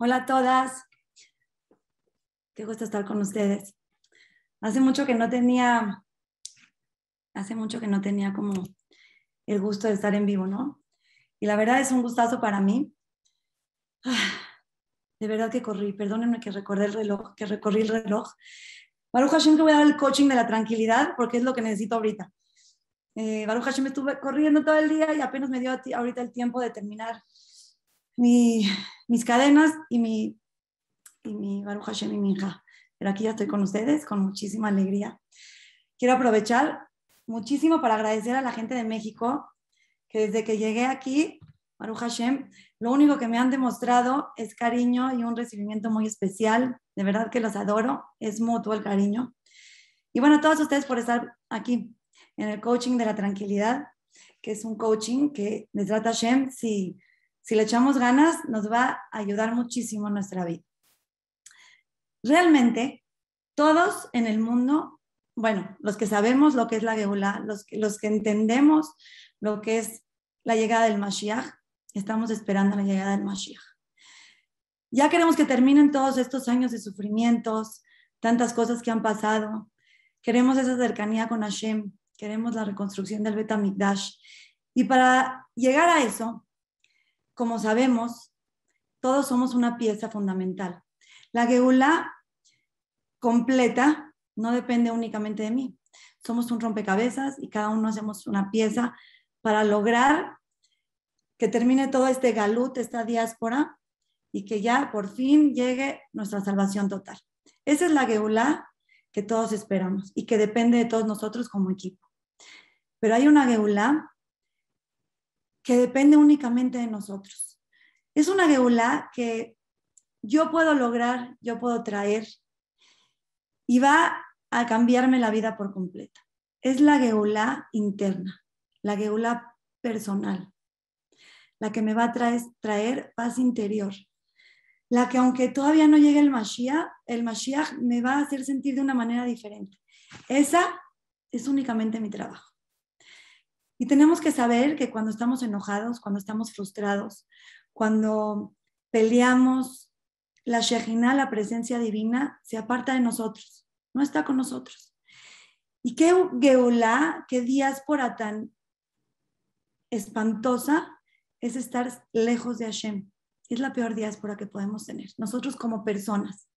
Hola a todas. Qué gusto estar con ustedes. Hace mucho que no tenía, hace mucho que no tenía como el gusto de estar en vivo, ¿no? Y la verdad es un gustazo para mí. De verdad que corrí, perdónenme que recordé el reloj, que recorrí el reloj. Baruch Hashem que voy a dar el coaching de la tranquilidad porque es lo que necesito ahorita. Eh, Baruch Hashem estuve corriendo todo el día y apenas me dio ahorita el tiempo de terminar mis cadenas y mi, y mi Baruch Hashem y mi hija. Pero aquí ya estoy con ustedes con muchísima alegría. Quiero aprovechar muchísimo para agradecer a la gente de México que desde que llegué aquí, Baruch Hashem, lo único que me han demostrado es cariño y un recibimiento muy especial. De verdad que los adoro, es mutuo el cariño. Y bueno, a todos ustedes por estar aquí en el coaching de la tranquilidad, que es un coaching que les trata Hashem si si le echamos ganas, nos va a ayudar muchísimo en nuestra vida. Realmente, todos en el mundo, bueno, los que sabemos lo que es la Geulá, los los que entendemos lo que es la llegada del Mashiach, estamos esperando la llegada del Mashiach. Ya queremos que terminen todos estos años de sufrimientos, tantas cosas que han pasado. Queremos esa cercanía con Hashem, queremos la reconstrucción del Bet Y para llegar a eso, como sabemos, todos somos una pieza fundamental. La geula completa no depende únicamente de mí. Somos un rompecabezas y cada uno hacemos una pieza para lograr que termine todo este galut, esta diáspora, y que ya por fin llegue nuestra salvación total. Esa es la geula que todos esperamos y que depende de todos nosotros como equipo. Pero hay una geula que depende únicamente de nosotros. Es una geulá que yo puedo lograr, yo puedo traer y va a cambiarme la vida por completa. Es la geulá interna, la geulá personal, la que me va a traer, traer paz interior, la que aunque todavía no llegue el Mashiach, el Mashiach me va a hacer sentir de una manera diferente. Esa es únicamente mi trabajo. Y tenemos que saber que cuando estamos enojados, cuando estamos frustrados, cuando peleamos, la Shejina, la presencia divina, se aparta de nosotros, no está con nosotros. Y qué geulá, qué diáspora tan espantosa es estar lejos de Hashem. Es la peor diáspora que podemos tener, nosotros como personas.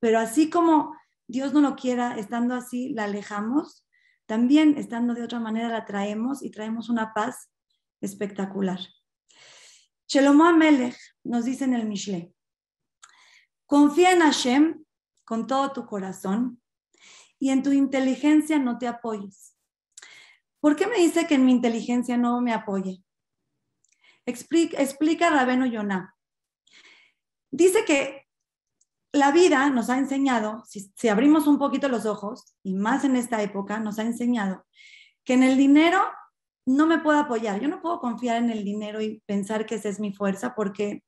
Pero así como Dios no lo quiera, estando así, la alejamos, también estando de otra manera la traemos y traemos una paz espectacular. Shelomo Amelech nos dice en el Mishle, confía en Hashem con todo tu corazón y en tu inteligencia no te apoyes. ¿Por qué me dice que en mi inteligencia no me apoye? Explica, explica Rabeno Yonah. Dice que la vida nos ha enseñado, si, abrimos un poquito los ojos, y más en esta época, nos ha enseñado que en el dinero no me puedo apoyar. Yo no puedo confiar en el dinero y pensar que esa es mi fuerza porque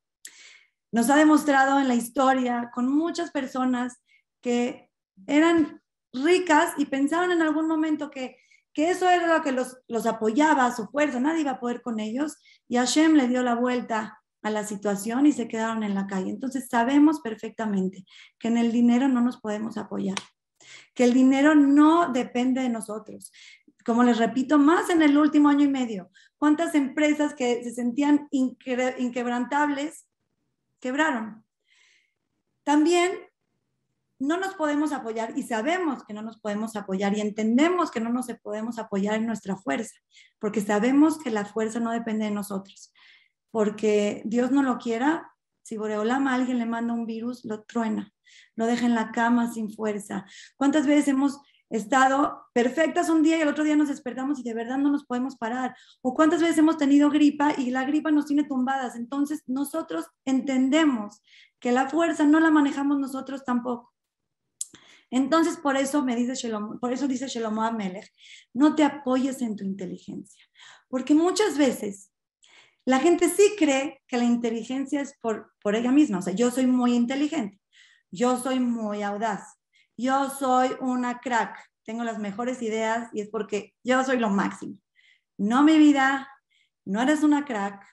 nos ha demostrado en la historia con muchas personas que eran ricas y pensaban en algún momento que, que eso era lo que los, los apoyaba, su fuerza, nadie iba a poder con ellos. Y Hashem le dio la vuelta a la situación y se quedaron en la calle. Entonces sabemos perfectamente que en el dinero no nos podemos apoyar, que el dinero no depende de nosotros. Como les repito, más en el último año y medio, ¿cuántas empresas que se sentían inquebrantables quebraron? También no nos podemos apoyar y sabemos que no nos podemos apoyar y entendemos que no nos podemos apoyar en nuestra fuerza, porque sabemos que la fuerza no depende de nosotros porque Dios no lo quiera, si Boreolama alguien le manda un virus, lo truena, lo deja en la cama sin fuerza. ¿Cuántas veces hemos estado perfectas un día y el otro día nos despertamos y de verdad no nos podemos parar? ¿O cuántas veces hemos tenido gripa y la gripa nos tiene tumbadas? Entonces nosotros entendemos que la fuerza no la manejamos nosotros tampoco. Entonces, por eso me dice Shalom, por eso dice Shalom Amelech, no te apoyes en tu inteligencia, porque muchas veces la gente sí cree que la inteligencia es por, por ella misma. O sea, yo soy muy inteligente, yo soy muy audaz, yo soy una crack, tengo las mejores ideas y es porque yo soy lo máximo. No, mi vida, no eres una crack,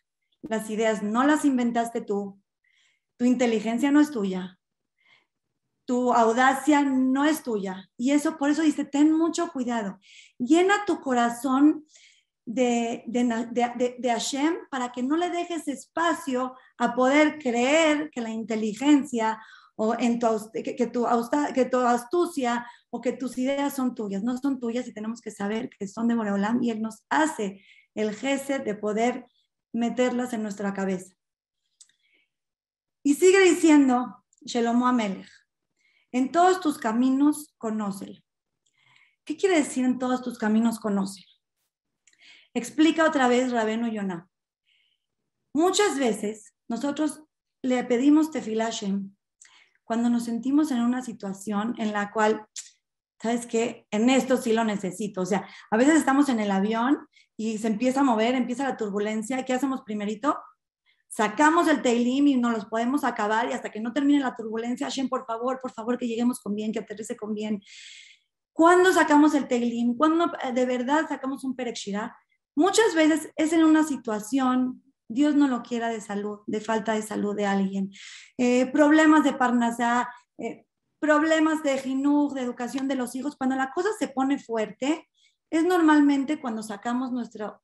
las ideas no las inventaste tú, tu inteligencia no es tuya, tu audacia no es tuya. Y eso, por eso dice, ten mucho cuidado. Llena tu corazón de, de, de, Hashem para que no le dejes espacio a poder creer que la inteligencia o en que, tu, que tu astucia o que tus ideas son tuyas. No son tuyas y tenemos que saber que son de Boreolam y Él nos hace el jefe de poder meterlas en nuestra cabeza. Y sigue diciendo Shelomo Amelech, en todos tus caminos conócelo. ¿Qué quiere decir en todos tus caminos conócelo? Explica otra vez Rabeno Yonah. Muchas veces nosotros le pedimos tefilashem cuando nos sentimos en una situación en la cual, ¿sabes qué? En esto sí lo necesito. O sea, a veces estamos en el avión y se empieza a mover, empieza la turbulencia. ¿Qué hacemos primerito? Sacamos el teilim y nos los podemos acabar y hasta que no termine la turbulencia, Hashem, por favor, por favor, que lleguemos con bien, que aterrice con bien. ¿Cuándo sacamos el teilim? ¿Cuándo eh, de verdad sacamos un perexirá? Muchas veces es en una situación, Dios no lo quiera de salud, de falta de salud de alguien, eh, problemas de parnasá, eh, problemas de jinuj, de educación de los hijos. Cuando la cosa se pone fuerte, es normalmente cuando sacamos nuestra,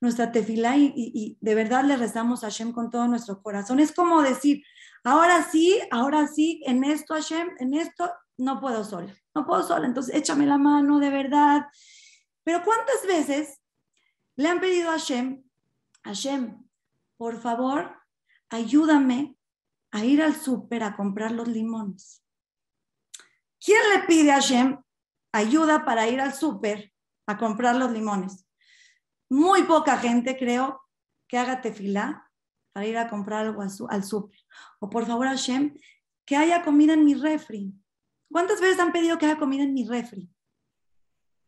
nuestra tefilá y, de verdad le rezamos a Hashem con todo nuestro corazón. Es como decir, ahora sí, ahora sí, en esto Hashem, en esto no puedo sola, no puedo sola, entonces échame la mano de verdad. Pero ¿cuántas veces le han pedido a Hashem, Hashem, por favor, ayúdame a ir al súper a comprar los limones. ¿Quién le pide a Hashem ayuda para ir al súper a comprar los limones? Muy poca gente, creo, que haga tefilá para ir a comprar algo al súper. O por favor, Hashem, que haya comida en mi refri. ¿Cuántas veces han pedido que haya comida en mi refri?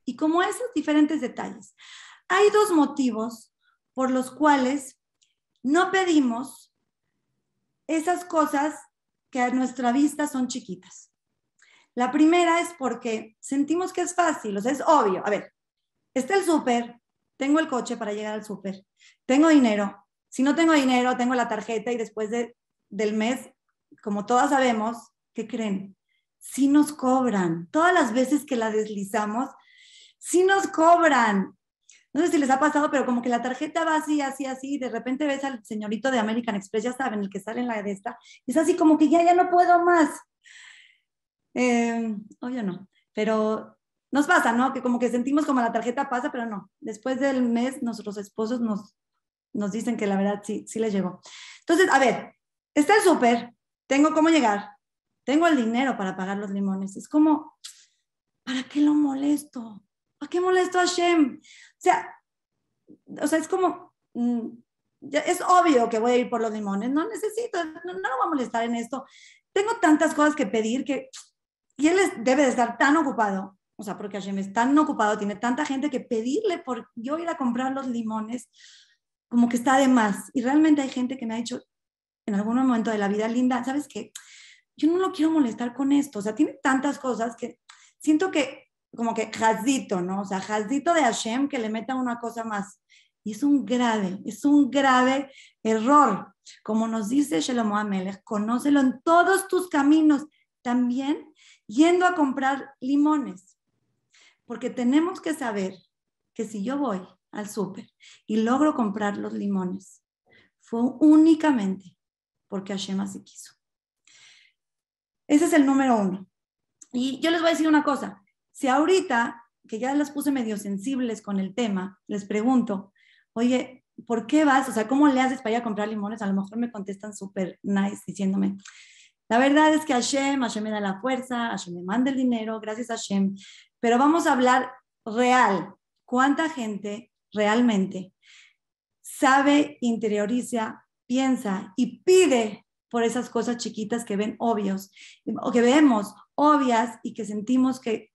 Y como esos diferentes detalles. Hay dos motivos por los cuales no pedimos esas cosas que a nuestra vista son chiquitas. La primera es porque sentimos que es fácil, o sea, es obvio. A ver, está el súper, tengo el coche para llegar al súper, tengo dinero. Si no tengo dinero, tengo la tarjeta y después del mes, como todas sabemos, ¿qué creen? Si nos cobran. Todas las veces que la deslizamos, si nos cobran no sé si les ha pasado, pero como que la tarjeta va así, así, así, y de repente ves al señorito de American Express, ya saben, el que sale en la de esta, y es así como que ya, ya no puedo más. Eh, obvio no, pero nos pasa, ¿no? Que como que sentimos como la tarjeta pasa, pero no. Después del mes, nuestros esposos nos, nos dicen que la verdad sí, sí les llegó. Entonces, a ver, está el súper, tengo cómo llegar, tengo el dinero para pagar los limones. Es como, ¿para qué lo molesto? ¿Para qué molesto a Shem? sea, o sea, es como, mm, es obvio que voy a ir por los limones, no necesito, no, no lo voy a molestar en esto. Tengo tantas cosas que pedir que, y él debe de estar tan ocupado, o sea, porque Hashem es tan ocupado, tiene tanta gente que pedirle por yo ir a comprar los limones, como que está de más. Y realmente hay gente que me ha dicho en algún momento de la vida, linda, ¿sabes qué? Yo no lo quiero molestar con esto, o sea, tiene tantas cosas que siento que como que jazdito, ¿no? O sea, jazdito de Hashem que le meta una cosa más. Y es un grave, es un grave error. Como nos dice Shlomo Amelech, conócelo en todos tus caminos, también yendo a comprar limones. Porque tenemos que saber que si yo voy al súper y logro comprar los limones, fue únicamente porque Hashem así quiso. Ese es el número uno. Y yo les voy a decir una cosa, si ahorita, que ya las puse medio sensibles con el tema, les pregunto, oye, ¿por qué vas? O sea, ¿cómo le haces para ir a comprar limones? A lo mejor me contestan súper nice diciéndome, la verdad es que Hashem, Hashem me da la fuerza, Hashem me manda el dinero, gracias a Hashem. Pero vamos a hablar real. ¿Cuánta gente realmente sabe, interioriza, piensa y pide por esas cosas chiquitas que ven obvios o que vemos obvias y que sentimos que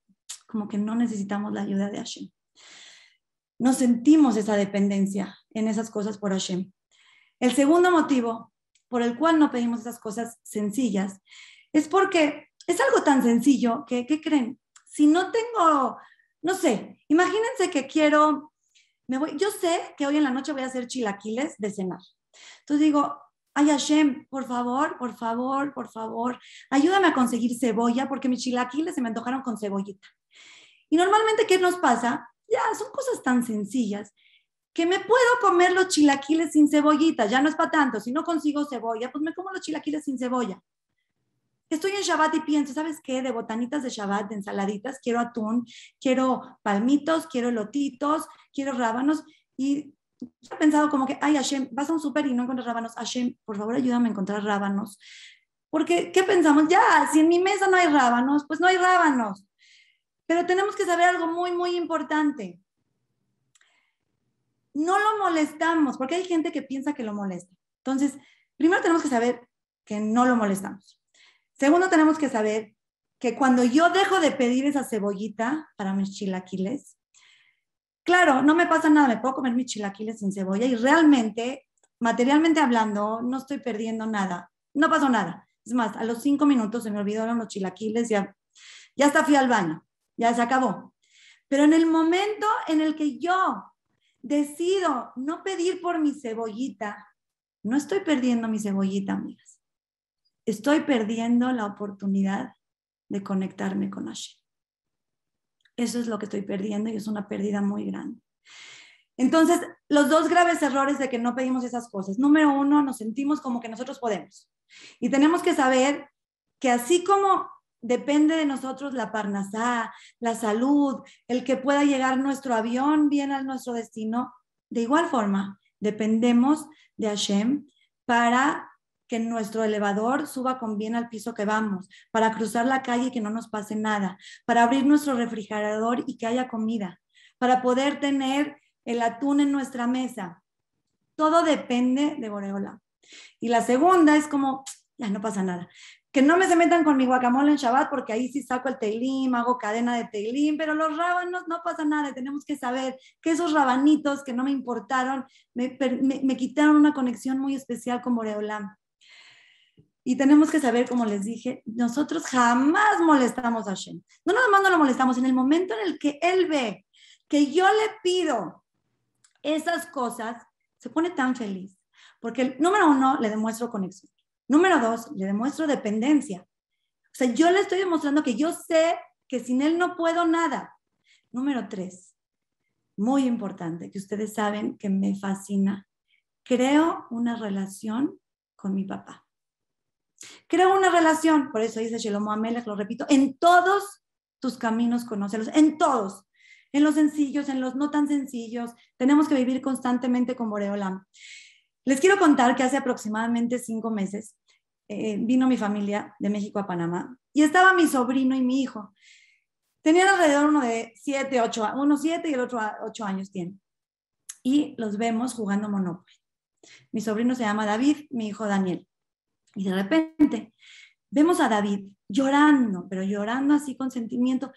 como que no necesitamos la ayuda de Hashem. No sentimos esa dependencia en esas cosas por Hashem. El segundo motivo por el cual no pedimos esas cosas sencillas es porque es algo tan sencillo que, ¿qué creen? Si no tengo, no sé, imagínense que quiero, me voy, yo sé que hoy en la noche voy a hacer chilaquiles de cenar. Entonces digo, ay Hashem, por favor, por favor, por favor, ayúdame a conseguir cebolla porque mis chilaquiles se me antojaron con cebollita. Y normalmente, ¿qué nos pasa? Ya, son cosas tan sencillas que me puedo comer los chilaquiles sin cebollita, ya no es para tanto, si no consigo cebolla, pues me como los chilaquiles sin cebolla. Estoy en Shabbat y pienso, ¿sabes qué? De botanitas de Shabbat, de ensaladitas, quiero atún, quiero palmitos, quiero lotitos, quiero rábanos. Y he pensado como que, ay, Hashem, vas a un súper y no encuentras rábanos. Hashem, por favor, ayúdame a encontrar rábanos. Porque, ¿qué pensamos? Ya, si en mi mesa no hay rábanos, pues no hay rábanos. Pero tenemos que saber algo muy, muy importante. No lo molestamos, porque hay gente que piensa que lo molesta. Entonces, primero tenemos que saber que no lo molestamos. Segundo, tenemos que saber que cuando yo dejo de pedir esa cebollita para mis chilaquiles, claro, no me pasa nada, me puedo comer mis chilaquiles sin cebolla y realmente, materialmente hablando, no estoy perdiendo nada, no pasó nada. Es más, a los cinco minutos se me olvidaron los chilaquiles, ya, ya hasta fui al baño, ya se acabó. Pero en el momento en el que yo decido no pedir por mi cebollita, no estoy perdiendo mi cebollita, amigas. Estoy perdiendo la oportunidad de conectarme con Hashem. Eso es lo que estoy perdiendo y es una pérdida muy grande. Entonces, los dos graves errores de que no pedimos esas cosas. Número uno, nos sentimos como que nosotros podemos. Y tenemos que saber que así como depende de nosotros la parnasá, la salud, el que pueda llegar nuestro avión bien a nuestro destino. De igual forma, dependemos de Hashem para que nuestro elevador suba con bien al piso que vamos, para cruzar la calle y que no nos pase nada, para abrir nuestro refrigerador y que haya comida, para poder tener el atún en nuestra mesa. Todo depende de Boreola. Y la segunda es como, ya no pasa nada que no me se metan con mi guacamole en Shabbat porque ahí sí saco el teilim, hago cadena de teilim, pero los rábanos no pasa nada, tenemos que saber que esos rabanitos que no me importaron me, me, quitaron una conexión muy especial con Boreolam. Y tenemos que saber, como les dije, nosotros jamás molestamos a Hashem. No nada más no lo molestamos, en el momento en el que Él ve que yo le pido esas cosas, se pone tan feliz. Porque, número uno, le demuestro conexión. Número dos, le demuestro dependencia. O sea, yo le estoy demostrando que yo sé que sin él no puedo nada. Número tres, muy importante, que ustedes saben que me fascina. Creo una relación con mi papá. Creo una relación, por eso dice Shelomo Amelech, lo repito, en todos tus caminos conócelos, en todos, en los sencillos, en los no tan sencillos. Tenemos que vivir constantemente con Boreolam. Les quiero contar que hace aproximadamente cinco meses eh, vino mi familia de México a Panamá y estaba mi sobrino y mi hijo. Tenían alrededor uno de siete, ocho, uno siete y el otro ocho años tiene. Y los vemos jugando Monopoly. Mi sobrino se llama David, mi hijo Daniel. Y de repente vemos a David llorando, pero llorando así con sentimiento.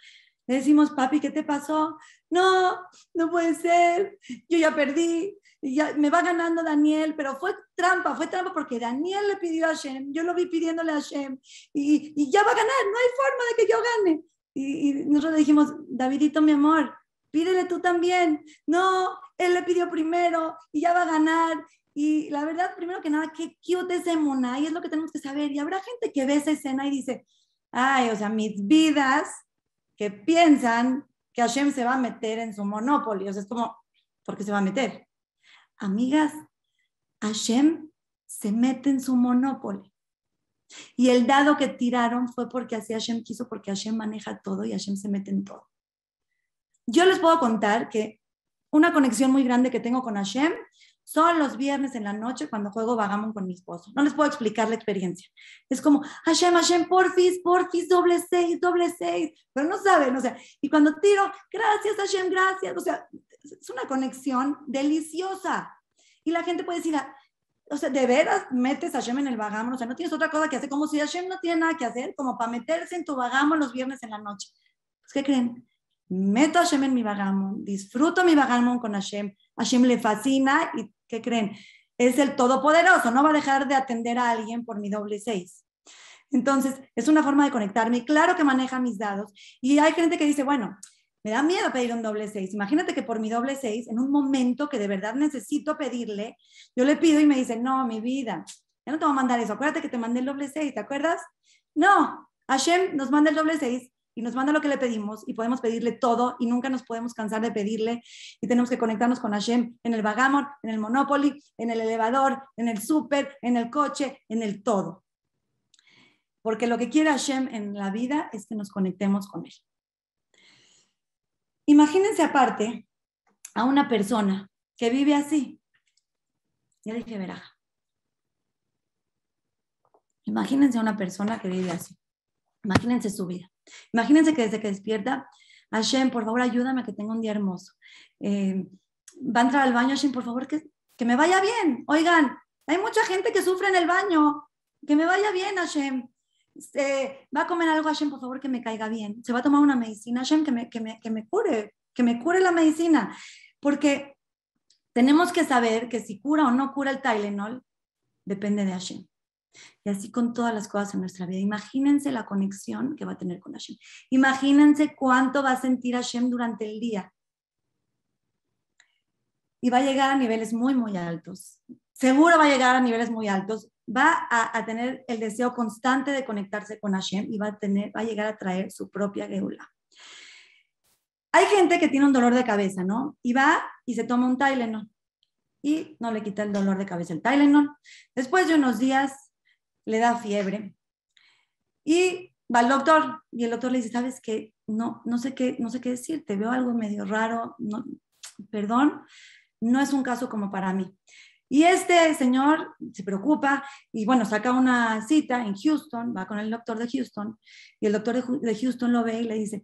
Le decimos, papi, ¿qué te pasó? No, no puede ser, yo ya perdí, ya me va ganando Daniel, pero fue trampa, fue trampa porque Daniel le pidió a Hashem, yo lo vi pidiéndole a Hashem y, y ya va a ganar, no hay forma de que yo gane. Y, y nosotros le dijimos, Davidito, mi amor, pídele tú también. No, él le pidió primero y ya va a ganar. Y la verdad, primero que nada, qué cute ese Mona, y es lo que tenemos que saber. Y habrá gente que ve esa escena y dice, ay, o sea, mis vidas que piensan que Hashem se va a meter en su monopolio. O sea, es como, ¿por qué se va a meter? Amigas, Hashem se mete en su monopolio. Y el dado que tiraron fue porque así Hashem quiso, porque Hashem maneja todo y Hashem se mete en todo. Yo les puedo contar que una conexión muy grande que tengo con Hashem son los viernes en la noche cuando juego Vagamon con mi esposo. No les puedo explicar la experiencia. Es como, Hashem, Hashem, porfis, porfis, doble seis, doble seis. Pero no saben, o sea, y cuando tiro, gracias Hashem, gracias. O sea, es una conexión deliciosa. Y la gente puede decir, o sea, de veras metes a Hashem en el Vagamon, o sea, no tienes otra cosa que hacer, como si Hashem no tiene nada que hacer, como para meterse en tu Vagamon los viernes en la noche. Pues, ¿Qué creen? Meto a Hashem en mi Vagamon, disfruto mi Vagamon con Hashem, Hashem le fascina y ¿qué creen? Es el todopoderoso, no va a dejar de atender a alguien por mi doble seis. Entonces, es una forma de conectarme. Claro que maneja mis dados. Y hay gente que dice, bueno, me da miedo pedir un doble seis. Imagínate que por mi doble seis, en un momento que de verdad necesito pedirle, yo le pido y me dice, no, mi vida, ya no te voy a mandar eso, acuérdate que te mandé el doble seis, ¿te acuerdas? No, Hashem nos manda el doble seis y nos manda lo que le pedimos y podemos pedirle todo y nunca nos podemos cansar de pedirle y tenemos que conectarnos con Hashem en el Vagamon, en el Monopoly, en el elevador, en el súper, en el coche, en el todo. Porque lo que quiere Hashem en la vida es que nos conectemos con Él. Imagínense aparte a una persona que vive así. Ya dije veraja. Imagínense a una persona que vive así. Imagínense su vida. Imagínense que desde que despierta, Hashem, por favor, ayúdame que tenga un día hermoso. Eh, va a entrar al baño, Hashem, por favor, que, que me vaya bien. Oigan, hay mucha gente que sufre en el baño. Que me vaya bien, Hashem. Eh, va a comer algo, Hashem, por favor, que me caiga bien. Se va a tomar una medicina, Hashem, que me, que me, que me cure, que me cure la medicina. Porque tenemos que saber que si cura o no cura el Tylenol, depende de Hashem. Y así con todas las cosas en nuestra vida. Imagínense la conexión que va a tener con Hashem. Imagínense cuánto va a sentir Hashem durante el día. Y va a llegar a niveles muy, muy altos. Seguro va a llegar a niveles muy altos. Va a, tener el deseo constante de conectarse con Hashem y va a, tener, va a llegar a traer su propia geula. Hay gente que tiene un dolor de cabeza, ¿no? Y va y se toma un Tylenol y no le quita el dolor de cabeza el Tylenol. Después de unos días le da fiebre y va al doctor y el doctor le dice, ¿sabes qué? No, no sé qué, no sé qué decirte, veo algo medio raro, no, perdón, no es un caso como para mí. Y este señor se preocupa y bueno, saca una cita en Houston, va con el doctor de Houston y el doctor de Houston lo ve y le dice,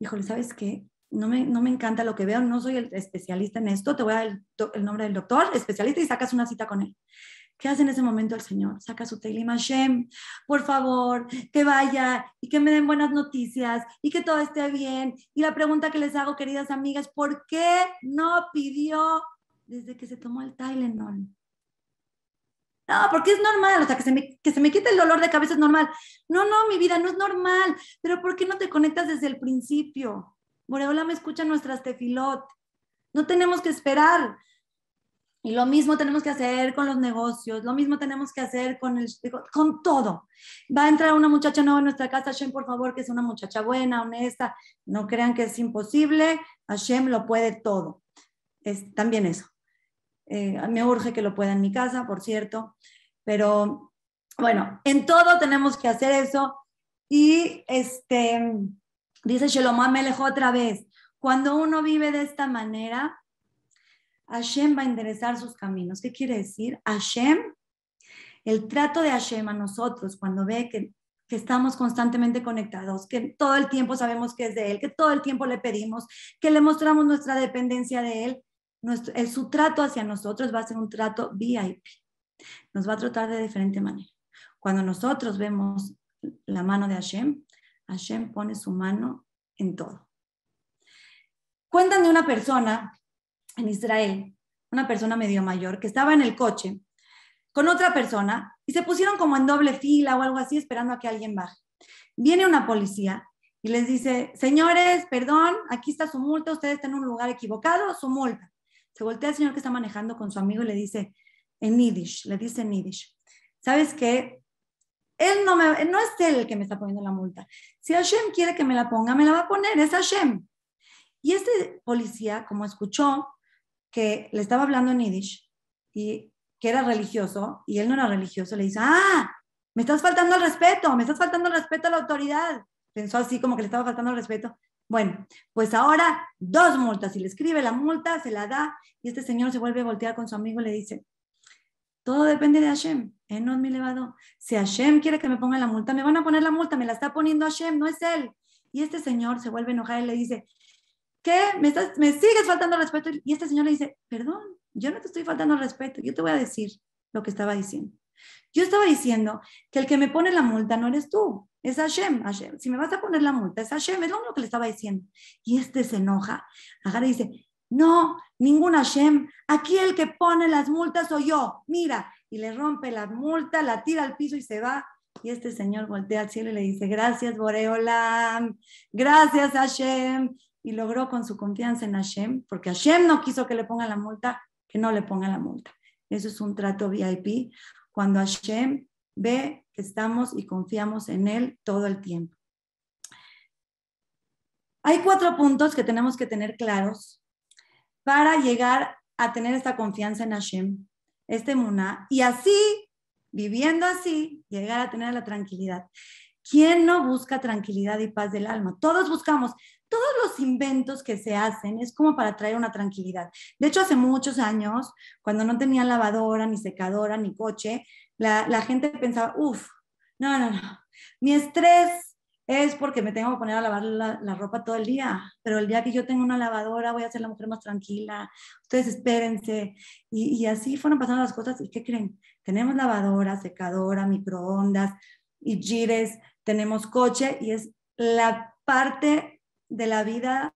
híjole, ¿sabes qué? No me, no me encanta lo que veo, no soy el especialista en esto, te voy a dar el, el nombre del doctor, especialista, y sacas una cita con él. ¿Qué hace en ese momento el Señor? Saca su Teilim Hashem, por favor, que vaya y que me den buenas noticias y que todo esté bien. Y la pregunta que les hago, queridas amigas, ¿por qué no pidió desde que se tomó el Tylenol? No, porque es normal, o sea, que se, me, que se me quite el dolor de cabeza es normal. No, no, mi vida no es normal, pero ¿por qué no te conectas desde el principio? Boreola me escucha nuestras tefilot. No tenemos que esperar. Y lo mismo tenemos que hacer con los negocios, lo mismo tenemos que hacer con, el, con todo. Va a entrar una muchacha nueva en nuestra casa, Hashem, por favor, que es una muchacha buena, honesta. No crean que es imposible, Hashem lo puede todo. Es también eso. Eh, me urge que lo pueda en mi casa, por cierto. Pero bueno, en todo tenemos que hacer eso. Y este, dice Shalom Amelech otra vez, cuando uno vive de esta manera, Hashem va a enderezar sus caminos. ¿Qué quiere decir? Hashem, el trato de Hashem a nosotros cuando ve que, estamos constantemente conectados, que todo el tiempo sabemos que es de Él, que todo el tiempo le pedimos, que le mostramos nuestra dependencia de Él, nuestro, el, su trato hacia nosotros va a ser un trato VIP. Nos va a tratar de diferente manera. Cuando nosotros vemos la mano de Hashem, Hashem pone su mano en todo. Cuentan de una persona en Israel, una persona medio mayor, que estaba en el coche con otra persona y se pusieron como en doble fila o algo así esperando a que alguien baje. Viene una policía y les dice, señores, perdón, aquí está su multa, ustedes están en un lugar equivocado, su multa. Se voltea el señor que está manejando con su amigo y le dice en Yiddish, le dice en Yiddish, ¿sabes qué? Él no, me, no es él el que me está poniendo la multa. Si Hashem quiere que me la ponga, me la va a poner, es Hashem. Y este policía, como escuchó que le estaba hablando en Yiddish y que era religioso y él no era religioso, le dice, ah, me estás faltando el respeto, me estás faltando el respeto a la autoridad. Pensó así como que le estaba faltando el respeto. Bueno, pues ahora dos multas. Y le escribe la multa, se la da y este señor se vuelve a voltear con su amigo y le dice, todo depende de Hashem. Él no es mi elevado. Si Hashem quiere que me ponga la multa, me van a poner la multa, me la está poniendo Hashem, no es él. Y este señor se vuelve a y le dice, ¿qué? ¿Me, estás, me sigues faltando respeto? Y este señor le dice, perdón, yo no te estoy faltando respeto, yo te voy a decir lo que estaba diciendo. Yo estaba diciendo que el que me pone la multa no eres tú, es Hashem. Hashem. Si me vas a poner la multa, es Hashem, es lo único que le estaba diciendo. Y este se enoja, agarra y dice, no, ningún Hashem, aquí el que pone las multas soy yo, mira, y le rompe la multa, la tira al piso y se va. Y este señor voltea al cielo y le dice, gracias Boreolam, gracias Hashem, y logró con su confianza en Hashem, porque Hashem no quiso que le ponga la multa, que no le ponga la multa. Eso es un trato VIP cuando Hashem ve que estamos y confiamos en Él todo el tiempo. Hay cuatro puntos que tenemos que tener claros para llegar a tener esta confianza en Hashem, este Muná, y así, viviendo así, llegar a tener la tranquilidad. ¿Quién no busca tranquilidad y paz del alma? Todos buscamos. Todos los inventos que se hacen es como para traer una tranquilidad. De hecho, hace muchos años, cuando no tenía lavadora, ni secadora, ni coche, la, gente pensaba, uff, no, no, no, mi estrés es porque me tengo que poner a lavar la, ropa todo el día, pero el día que yo tengo una lavadora voy a ser la mujer más tranquila, ustedes espérense. Y, y así fueron pasando las cosas. ¿Y qué creen? Tenemos lavadora, secadora, microondas y gires, tenemos coche y es la parte de la vida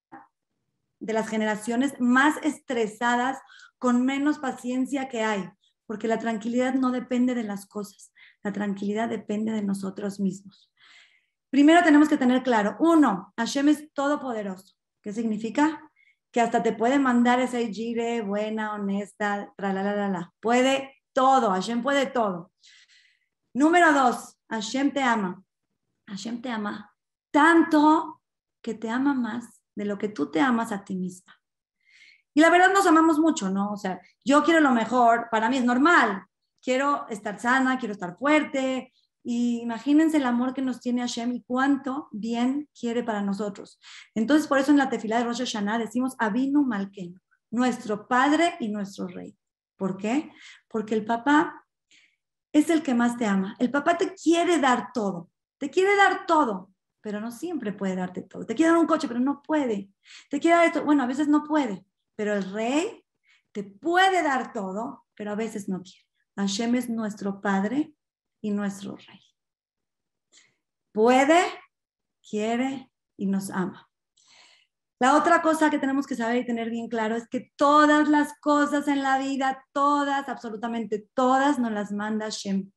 de las generaciones más estresadas, con menos paciencia que hay, porque la tranquilidad no depende de las cosas, la tranquilidad depende de nosotros mismos. Primero tenemos que tener claro, uno, Hashem es todopoderoso. ¿Qué significa? Que hasta te puede mandar esa gire buena, honesta, tra la, la, la, Puede todo, Hashem puede todo. Número dos, Hashem te ama. Hashem te ama tanto que te ama más de lo que tú te amas a ti misma. Y la verdad nos amamos mucho, ¿no? O sea, yo quiero lo mejor, para mí es normal. Quiero estar sana, quiero estar fuerte, y imagínense el amor que nos tiene Hashem y cuánto bien quiere para nosotros. Entonces, por eso en la tefila de Rosh Hashanah decimos Avinu Malkenu, nuestro Padre y nuestro Rey. ¿Por qué? Porque el papá es el que más te ama. El papá te quiere dar todo, te quiere dar todo, pero no siempre puede darte todo. Te quiere dar un coche, pero no puede. Te quiere dar esto, bueno, a veces no puede, pero el Rey te puede dar todo, pero a veces no quiere. Hashem es nuestro Padre y nuestro Rey. Puede, quiere y nos ama. La otra cosa que tenemos que saber y tener bien claro es que todas las cosas en la vida, todas, absolutamente todas, nos las manda Shem.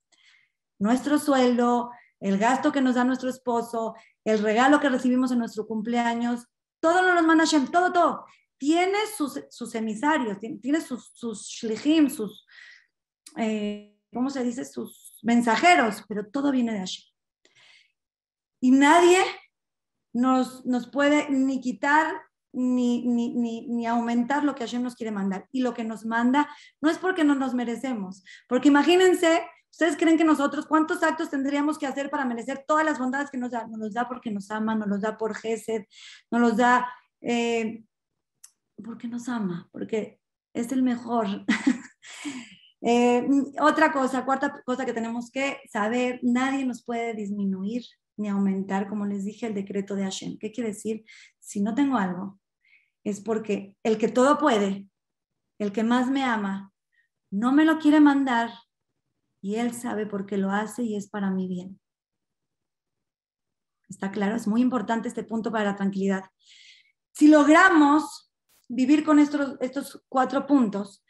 Nuestro sueldo, el gasto que nos da nuestro esposo, el regalo que recibimos en nuestro cumpleaños, todo nos lo manda Shem, todo, todo. Tiene sus, emisarios, tiene, sus, sus sus, eh, ¿cómo se dice? Sus mensajeros, pero todo viene de allí. Y nadie nos, nos puede ni quitar ni, ni, ni, aumentar lo que Hashem nos quiere mandar. Y lo que nos manda no es porque no nos merecemos, porque imagínense, ustedes creen que nosotros, ¿cuántos actos tendríamos que hacer para merecer todas las bondades que nos da? Nos los da porque nos ama, nos los da por Gesed, nos los da eh, porque nos ama, porque es el mejor. Eh, otra cosa, cuarta cosa que tenemos que saber, nadie nos puede disminuir ni aumentar, como les dije, el decreto de Hashem. ¿Qué quiere decir? Si no tengo algo, es porque el que todo puede, el que más me ama, no me lo quiere mandar y él sabe por qué lo hace y es para mi bien. ¿Está claro? Es muy importante este punto para la tranquilidad. Si logramos vivir con estos, estos cuatro puntos,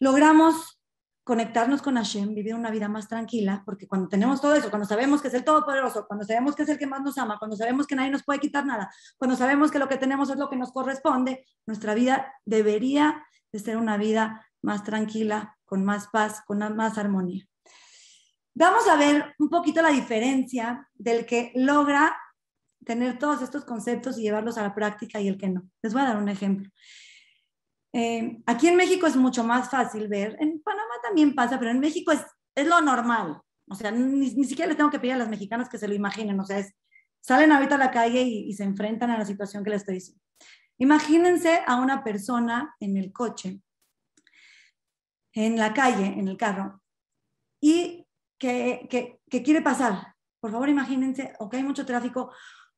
logramos conectarnos con Hashem, vivir una vida más tranquila, porque cuando tenemos todo eso, cuando sabemos que es el Todopoderoso, cuando sabemos que es el que más nos ama, cuando sabemos que nadie nos puede quitar nada, cuando sabemos que lo que tenemos es lo que nos corresponde, nuestra vida debería de ser una vida más tranquila, con más paz, con más armonía. Vamos a ver un poquito la diferencia del que logra tener todos estos conceptos y llevarlos a la práctica y el que no. Les voy a dar un ejemplo. Eh, aquí en México es mucho más fácil ver, en Panamá también pasa, pero en México es, es lo normal. O sea, ni, siquiera les tengo que pedir a las mexicanas que se lo imaginen. O sea, es, salen ahorita a la calle y, y se enfrentan a la situación que les estoy diciendo. Imagínense a una persona en el coche, en la calle, en el carro, y que, que, que, quiere pasar. Por favor, imagínense, o que hay mucho tráfico,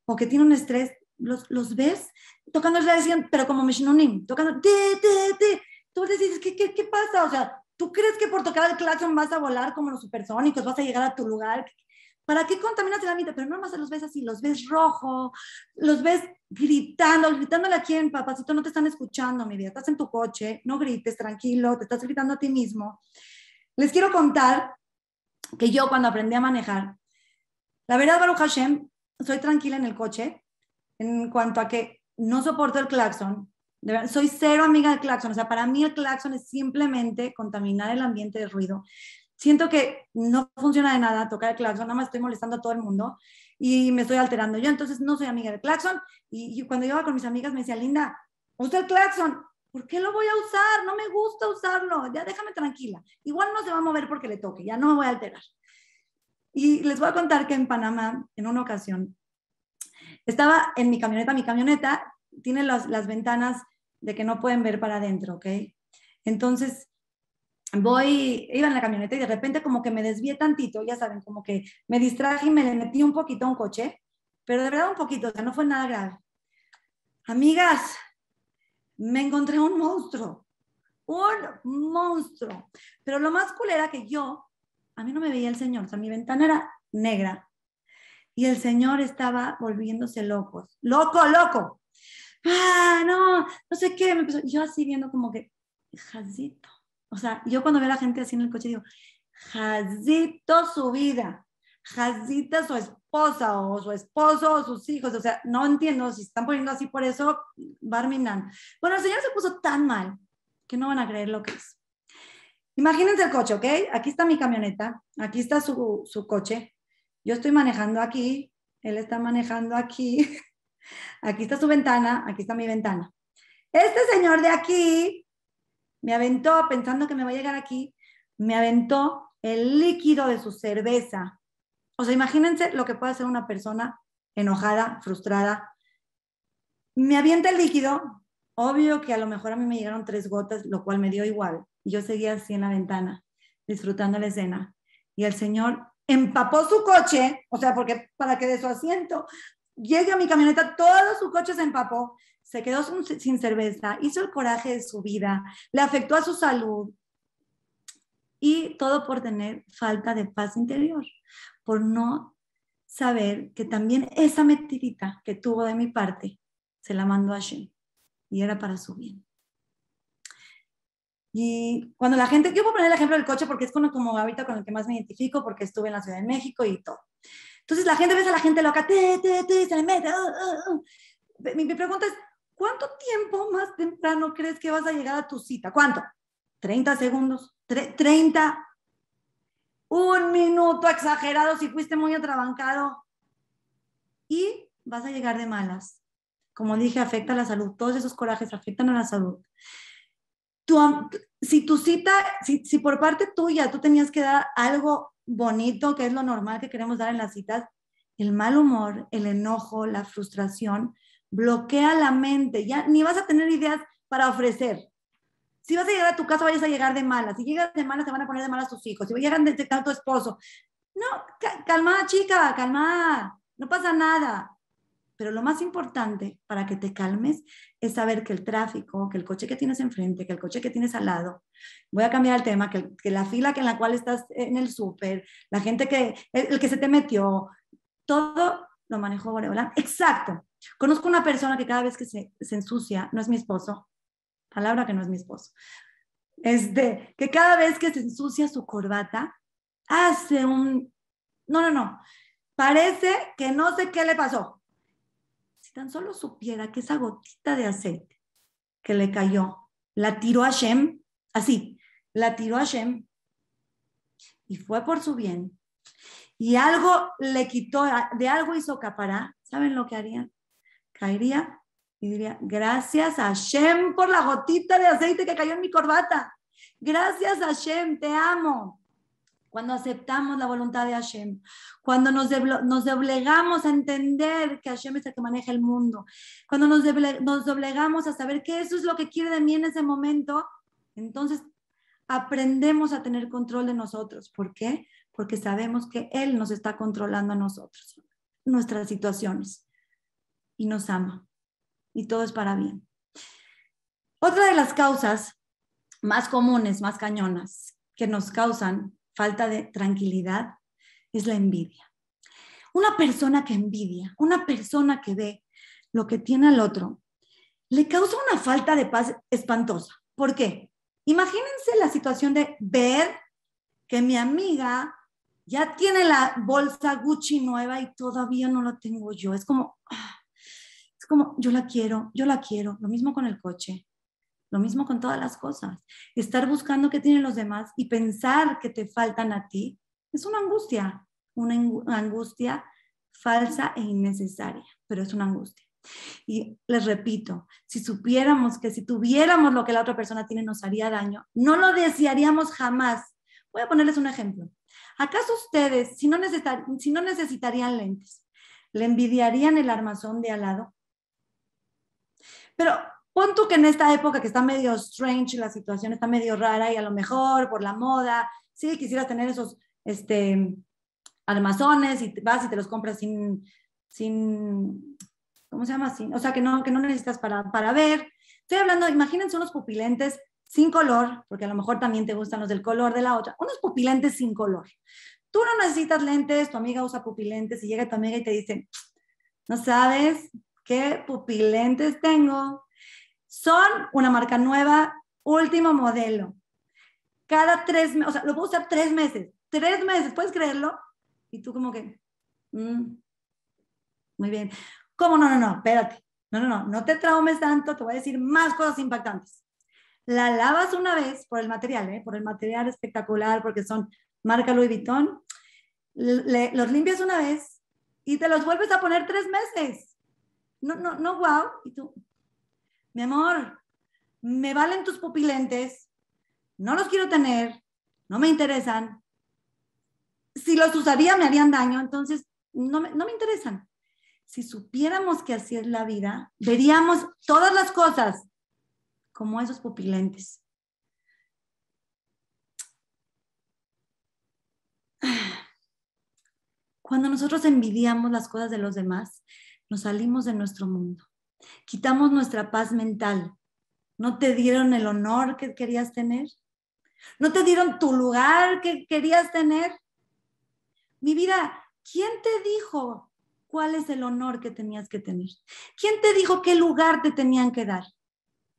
o que tiene un estrés los, los ves tocando la decían, pero como Mishnunim, tocando, te, te, te. Tú dices, ¿qué, ¿qué, qué, pasa? O sea, ¿tú crees que por tocar el claxon vas a volar como los supersónicos, vas a llegar a tu lugar? ¿Para qué contaminas la vida? Pero no más los ves así, los ves rojo, los ves gritando, gritándole a quién, papacito, no te están escuchando, mi vida, estás en tu coche, no grites, tranquilo, te estás gritando a ti mismo. Les quiero contar que yo cuando aprendí a manejar, la verdad, Baruch Hashem, soy tranquila en el coche, en cuanto a que no soporto el claxon. soy cero amiga del claxon. O sea, para mí el claxon es simplemente contaminar el ambiente de ruido. Siento que no funciona de nada tocar el claxon, nada más estoy molestando a todo el mundo y me estoy alterando yo, entonces no soy amiga del claxon. Y, cuando iba con mis amigas me decía, Linda, usa el claxon. ¿Por qué lo voy a usar? No me gusta usarlo. Ya déjame tranquila. Igual no se va a mover porque le toque, ya no me voy a alterar. Y les voy a contar que en Panamá, en una ocasión, estaba en mi camioneta. Mi camioneta tiene las, las ventanas de que no pueden ver para adentro, ¿ok? Entonces, voy, iba en la camioneta y de repente como que me desvié tantito, ya saben, como que me distraje y me le metí un poquito a un coche, pero de verdad un poquito, o sea, no fue nada grave. Amigas, me encontré un monstruo, un monstruo. Pero lo más cool era que yo, a mí no me veía el señor, o sea, mi ventana era negra y el señor estaba volviéndose loco, loco, loco. Ah, no, no sé qué, me empezó, yo así viendo como que, jazito. O sea, yo cuando veo a la gente así en el coche digo, jazito su vida, jazita su esposa o su esposo o sus hijos. O sea, no entiendo si están poniendo así por eso, Barminan. Bueno, el señor se puso tan mal que no van a creer lo que es. Imagínense el coche, ¿ok? Aquí está mi camioneta, aquí está su, su coche, yo estoy manejando aquí, él está manejando aquí, aquí está su ventana, aquí está mi ventana. Este señor de aquí me aventó, pensando que me va a llegar aquí, me aventó el líquido de su cerveza. O sea, imagínense lo que puede hacer una persona enojada, frustrada. Me avienta el líquido, obvio que a lo mejor a mí me llegaron tres gotas, lo cual me dio igual. Yo seguía así en la ventana, disfrutando la escena. Y el señor empapó su coche, o sea, porque para que de su asiento llegue a mi camioneta, todo su coche se empapó se quedó sin cerveza, hizo el coraje de su vida, le afectó a su salud y todo por tener falta de paz interior, por no saber que también esa metidita que tuvo de mi parte se la mandó a Shem y era para su bien. Y cuando la gente, yo voy a poner el ejemplo del coche porque es como, como ahorita con el que más me identifico porque estuve en la Ciudad de México y todo. Entonces la gente ve a la gente loca, te, te, te, se le mete. Uh, uh, uh. Mi, mi, pregunta es, ¿cuánto tiempo más temprano crees que vas a llegar a tu cita? ¿Cuánto? 30 segundos, 30, un minuto exagerado si fuiste muy atrabancado y vas a llegar de malas. Como dije, afecta a la salud. Todos esos corajes afectan a la salud. si tu cita, si, si por parte tuya tú tenías que dar algo bonito, que es lo normal que queremos dar en las citas, el mal humor, el enojo, la frustración, bloquea la mente, ya ni vas a tener ideas para ofrecer. Si vas a llegar a tu casa, vayas a llegar de malas. Si llegas de malas, te van a poner de malas tus hijos. Si llegan de tu esposo. No, calma, chica, calma. No pasa nada. Pero lo más importante para que te calmes es saber que el tráfico, que el coche que tienes enfrente, que el coche que tienes al lado, voy a cambiar el tema, que, la fila que en la cual estás en el súper, la gente que, el, que se te metió, todo lo manejó Boreola. Exacto. Conozco una persona que cada vez que se, ensucia, no es mi esposo, palabra que no es mi esposo, es de que cada vez que se ensucia su corbata, hace un, no, no, no, parece que no sé qué le pasó. Si tan solo supiera que esa gotita de aceite que le cayó, la tiró a Shem, así, la tiró a Shem y fue por su bien, y algo le quitó, de algo hizo capará, ¿saben lo que harían? caería y diría, gracias a Hashem por la gotita de aceite que cayó en mi corbata. Gracias a Hashem, te amo. Cuando aceptamos la voluntad de Hashem, cuando nos, nos doblegamos a entender que Hashem es el que maneja el mundo, cuando nos, nos doblegamos a saber que eso es lo que quiere de mí en ese momento, entonces aprendemos a tener control de nosotros. ¿Por qué? Porque sabemos que Él nos está controlando a nosotros, nuestras situaciones y nos ama. Y todo es para bien. Otra de las causas más comunes, más cañonas, que nos causan falta de tranquilidad es la envidia. Una persona que envidia, una persona que ve lo que tiene al otro, le causa una falta de paz espantosa. ¿Por qué? Imagínense la situación de ver que mi amiga ya tiene la bolsa Gucci nueva y todavía no la tengo yo. Es como, ah, como, yo la quiero, yo la quiero. Lo mismo con el coche. Lo mismo con todas las cosas. Estar buscando qué tienen los demás y pensar que te faltan a ti es una angustia, una angustia falsa e innecesaria, pero es una angustia. Y les repito, si supiéramos que si tuviéramos lo que la otra persona tiene nos haría daño, no lo desearíamos jamás. Voy a ponerles un ejemplo. ¿Acaso ustedes, si no, si no necesitarían lentes, le envidiarían el armazón de al lado? Pero pon tú que en esta época que está medio strange, la situación está medio rara y a lo mejor por la moda, sí, quisieras tener esos este, armazones y vas y te los compras sin, sin ¿cómo se llama? Sin, o sea, que no, que no necesitas para, para ver. Estoy hablando, imagínense unos pupilentes sin color, porque a lo mejor también te gustan los del color de la otra, unos pupilentes sin color. Tú no necesitas lentes, tu amiga usa pupilentes y llega tu amiga y te dice, no sabes qué pupilentes tengo. Son una marca nueva, último modelo. Cada tres meses, o sea, lo puedo usar tres meses, tres meses, ¿puedes creerlo? Y tú como que, mm, muy bien. ¿Cómo no, no, no? Espérate. No, no, no, no te traumes tanto, te voy a decir más cosas impactantes. La lavas una vez por el material, ¿eh? por el material espectacular, porque son marca Louis Vuitton. los limpias una vez y te los vuelves a poner tres meses. No, no, no, wow. Y tú, mi amor, me valen tus pupilentes, no los quiero tener, no me interesan. Si los usaría me harían daño, entonces no me, interesan. Si supiéramos que así es la vida, veríamos todas las cosas como esos pupilentes. Cuando nosotros envidiamos las cosas de los demás, nos salimos de nuestro mundo, quitamos nuestra paz mental. ¿No te dieron el honor que querías tener? ¿No te dieron tu lugar que querías tener? Mi vida, ¿quién te dijo cuál es el honor que tenías que tener? ¿Quién te dijo qué lugar te tenían que dar?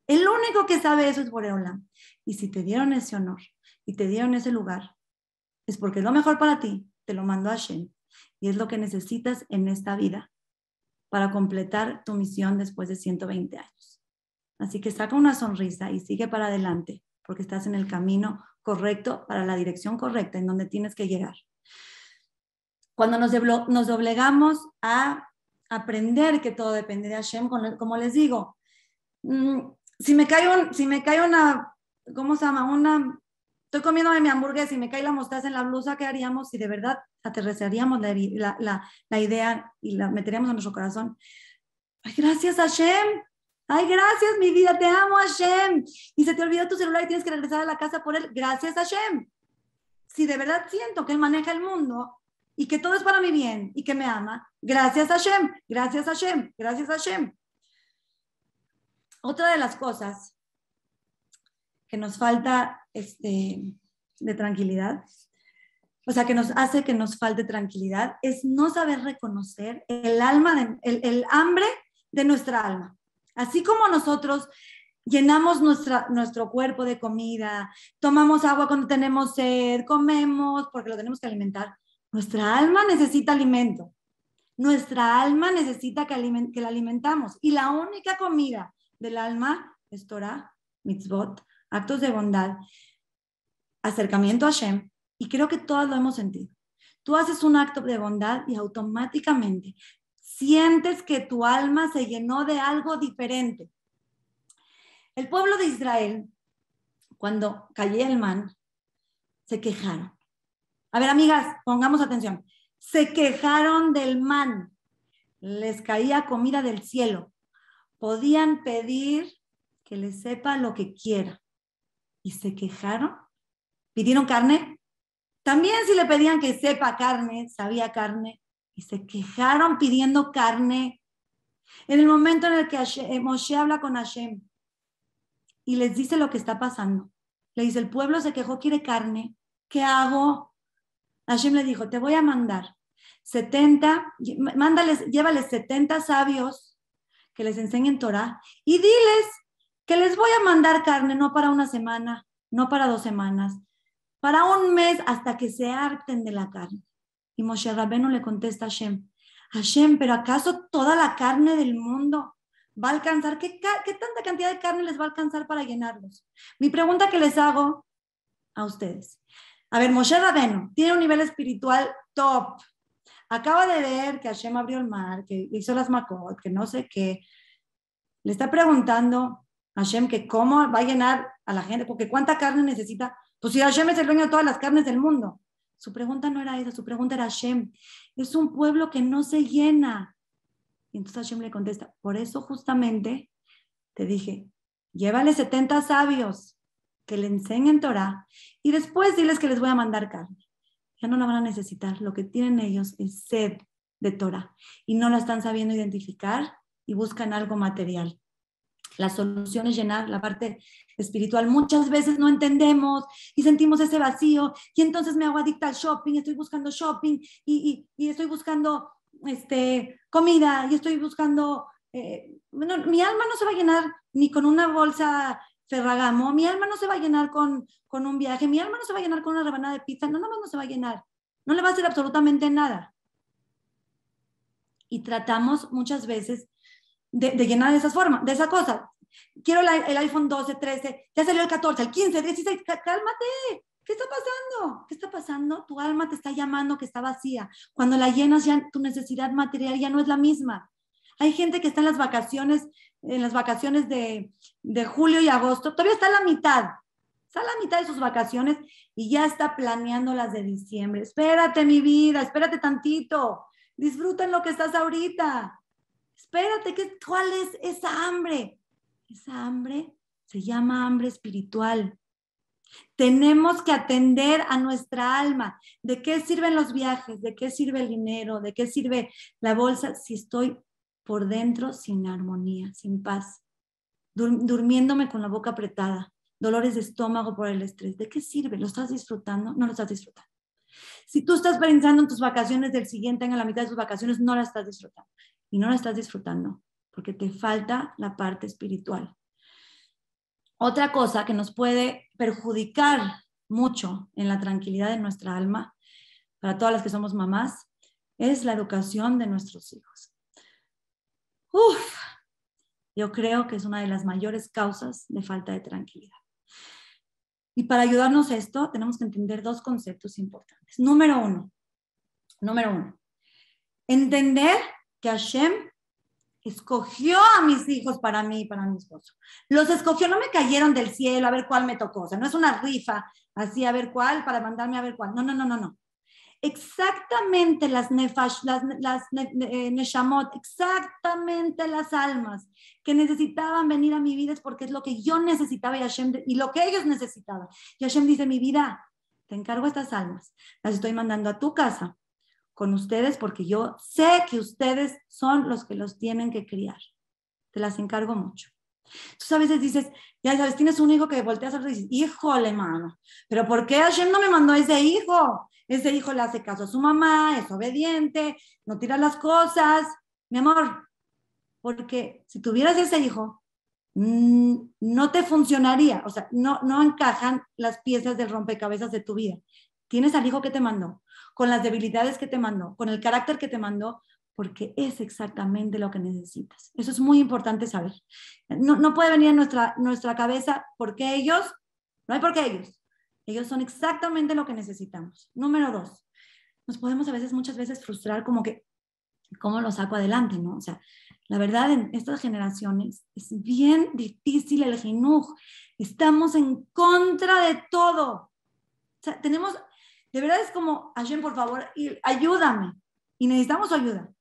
El único que sabe eso es Boreolam. Y si te dieron ese honor y te dieron ese lugar, es porque es lo mejor para ti, te lo mandó Hashem. Y es lo que necesitas en esta vida para completar tu misión después de 120 años. Así que saca una sonrisa y sigue para adelante, porque estás en el camino correcto para la dirección correcta en donde tienes que llegar. Cuando nos, nos doblegamos a aprender que todo depende de Hashem, como les digo, mm, si me cae, un, si me cae una, ¿cómo se llama? Una, estoy comiéndome mi hamburguesa y me cae la mostaza en la blusa, ¿qué haríamos si de verdad aterrizaríamos la, la, idea y la meteríamos en nuestro corazón? Ay, gracias Hashem. Ay, gracias, mi vida, te amo, Hashem. Y se te olvidó tu celular y tienes que regresar a la casa por él. Gracias, Hashem. Si de verdad siento que él maneja el mundo y que todo es para mi bien y que me ama, gracias, Hashem. Gracias, Hashem. Gracias, Hashem. Otra de las cosas que nos falta este, de tranquilidad, o sea, que nos hace que nos falte tranquilidad, es no saber reconocer el alma, el, hambre de nuestra alma. Así como nosotros llenamos nuestra, nuestro cuerpo de comida, tomamos agua cuando tenemos sed, comemos porque lo tenemos que alimentar, nuestra alma necesita alimento. Nuestra alma necesita que, que la alimentamos. Y la única comida del alma es Torah, mitzvot, actos de bondad, acercamiento a Hashem, y creo que todas lo hemos sentido. Tú haces un acto de bondad y automáticamente sientes que tu alma se llenó de algo diferente. El pueblo de Israel, cuando cayó el man, se quejaron. A ver, amigas, pongamos atención. Se quejaron del man. Les caía comida del cielo podían pedir que les sepa lo que quiera. Y se quejaron. ¿Pidieron carne? También si le pedían que sepa carne, sabía carne. Y se quejaron pidiendo carne. En el momento en el que eh, Moshe habla con Hashem y les dice lo que está pasando, le dice, el pueblo se quejó, quiere carne. ¿Qué hago? Hashem le dijo, te voy a mandar 70, mándales, llévales 70 sabios que les enseñen Torah y diles que les voy a mandar carne no para una semana, no para dos semanas, para un mes hasta que se harten de la carne. Y Moshe Rabenu le contesta a Hashem, Hashem, pero ¿acaso toda la carne del mundo va a alcanzar? ¿Qué, ¿Qué tanta cantidad de carne les va a alcanzar para llenarlos? Mi pregunta que les hago a ustedes. A ver, Moshe Rabeno tiene un nivel espiritual top. Acaba de ver que Hashem abrió el mar, que hizo las macot, que no sé qué. Le está preguntando Hashem que cómo va a llenar a la gente, porque cuánta carne necesita. Pues si Hashem es el dueño de todas las carnes del mundo. Su pregunta no era esa, su pregunta era Hashem. Es un pueblo que no se llena. Y entonces Hashem le contesta, por eso justamente te dije, llévale 70 sabios que le enseñen Torah y después diles que les voy a mandar carne. Ya no la van a necesitar. Lo que tienen ellos es sed de Torah y no la están sabiendo identificar y buscan algo material. La solución es llenar la parte espiritual. Muchas veces no entendemos y sentimos ese vacío y entonces me hago adicta al shopping, estoy buscando shopping y, y, estoy buscando este, comida y estoy buscando... Eh, mi alma no se va a llenar ni con una bolsa Ferragamo, mi alma no se va a llenar con, con un viaje, mi alma no se va a llenar con una rebanada de pizza, no, nada más no se va a llenar, no le va a hacer absolutamente nada. Y tratamos muchas veces de, llenar de esas formas, de esa cosa. Quiero el iPhone 12, 13, ya salió el 14, el 15, el 16, cálmate. ¿Qué está pasando? ¿Qué está pasando? Tu alma te está llamando que está vacía. Cuando la llenas ya tu necesidad material ya no es la misma. Hay gente que está en las vacaciones, en las vacaciones de, de julio y agosto, todavía está a la mitad, está a la mitad de sus vacaciones y ya está planeando las de diciembre. Espérate, mi vida, espérate tantito, disfruta en lo que estás ahorita. Espérate, ¿qué, ¿cuál es esa hambre? Esa hambre se llama hambre espiritual. Tenemos que atender a nuestra alma. ¿De qué sirven los viajes? ¿De qué sirve el dinero? ¿De qué sirve la bolsa si estoy por dentro sin armonía, sin paz? durmiéndome con la boca apretada, dolores de estómago por el estrés. ¿De qué sirve? ¿Lo estás disfrutando? No lo estás disfrutando. Si tú estás pensando en tus vacaciones del siguiente año, a la mitad de tus vacaciones, no la estás disfrutando. Y no la estás disfrutando porque te falta la parte espiritual. Otra cosa que nos puede perjudicar mucho en la tranquilidad de nuestra alma, para todas las que somos mamás, es la educación de nuestros hijos. Uf, yo creo que es una de las mayores causas de falta de tranquilidad. Y para ayudarnos a esto, tenemos que entender dos conceptos importantes. Número uno, número uno, entender que Hashem escogió a mis hijos para mí y para mi esposo. Los escogió, no me cayeron del cielo a ver cuál me tocó. O sea, no es una rifa así a ver cuál para mandarme a ver cuál. No, no, no, no, no exactamente las, nefash, las, las eh, neshamot, exactamente las almas que necesitaban venir a mi vida es porque es lo que yo necesitaba y, Hashem, y lo que ellos necesitaban. Y Hashem dice, mi vida, te encargo estas almas, las estoy mandando a tu casa con ustedes porque yo sé que ustedes son los que los tienen que criar. Te las encargo mucho. Tú a veces dices, ya sabes, tienes un hijo que volteas a y dices, híjole, mano, pero ¿por qué Hashem no me mandó ese hijo? Ese hijo le hace caso a su mamá, es obediente, no tira las cosas. Mi amor, porque si tuvieras ese hijo, mm, no te funcionaría, o sea, no, no encajan las piezas del rompecabezas de tu vida. Tienes al hijo que te mandó, con las debilidades que te mandó, con el carácter que te mandó, porque es exactamente lo que necesitas. Eso es muy importante saber. No, no puede venir a nuestra, nuestra cabeza porque ellos, no hay por qué ellos. Ellos son exactamente lo que necesitamos. Número dos, nos podemos a veces, muchas veces frustrar como que, ¿cómo lo saco adelante? ¿no? O sea, la verdad, en estas generaciones es bien difícil el jinuj. Estamos en contra de todo. O sea, tenemos, de verdad es como, Hashem, por favor, ayúdame. Y necesitamos ayuda.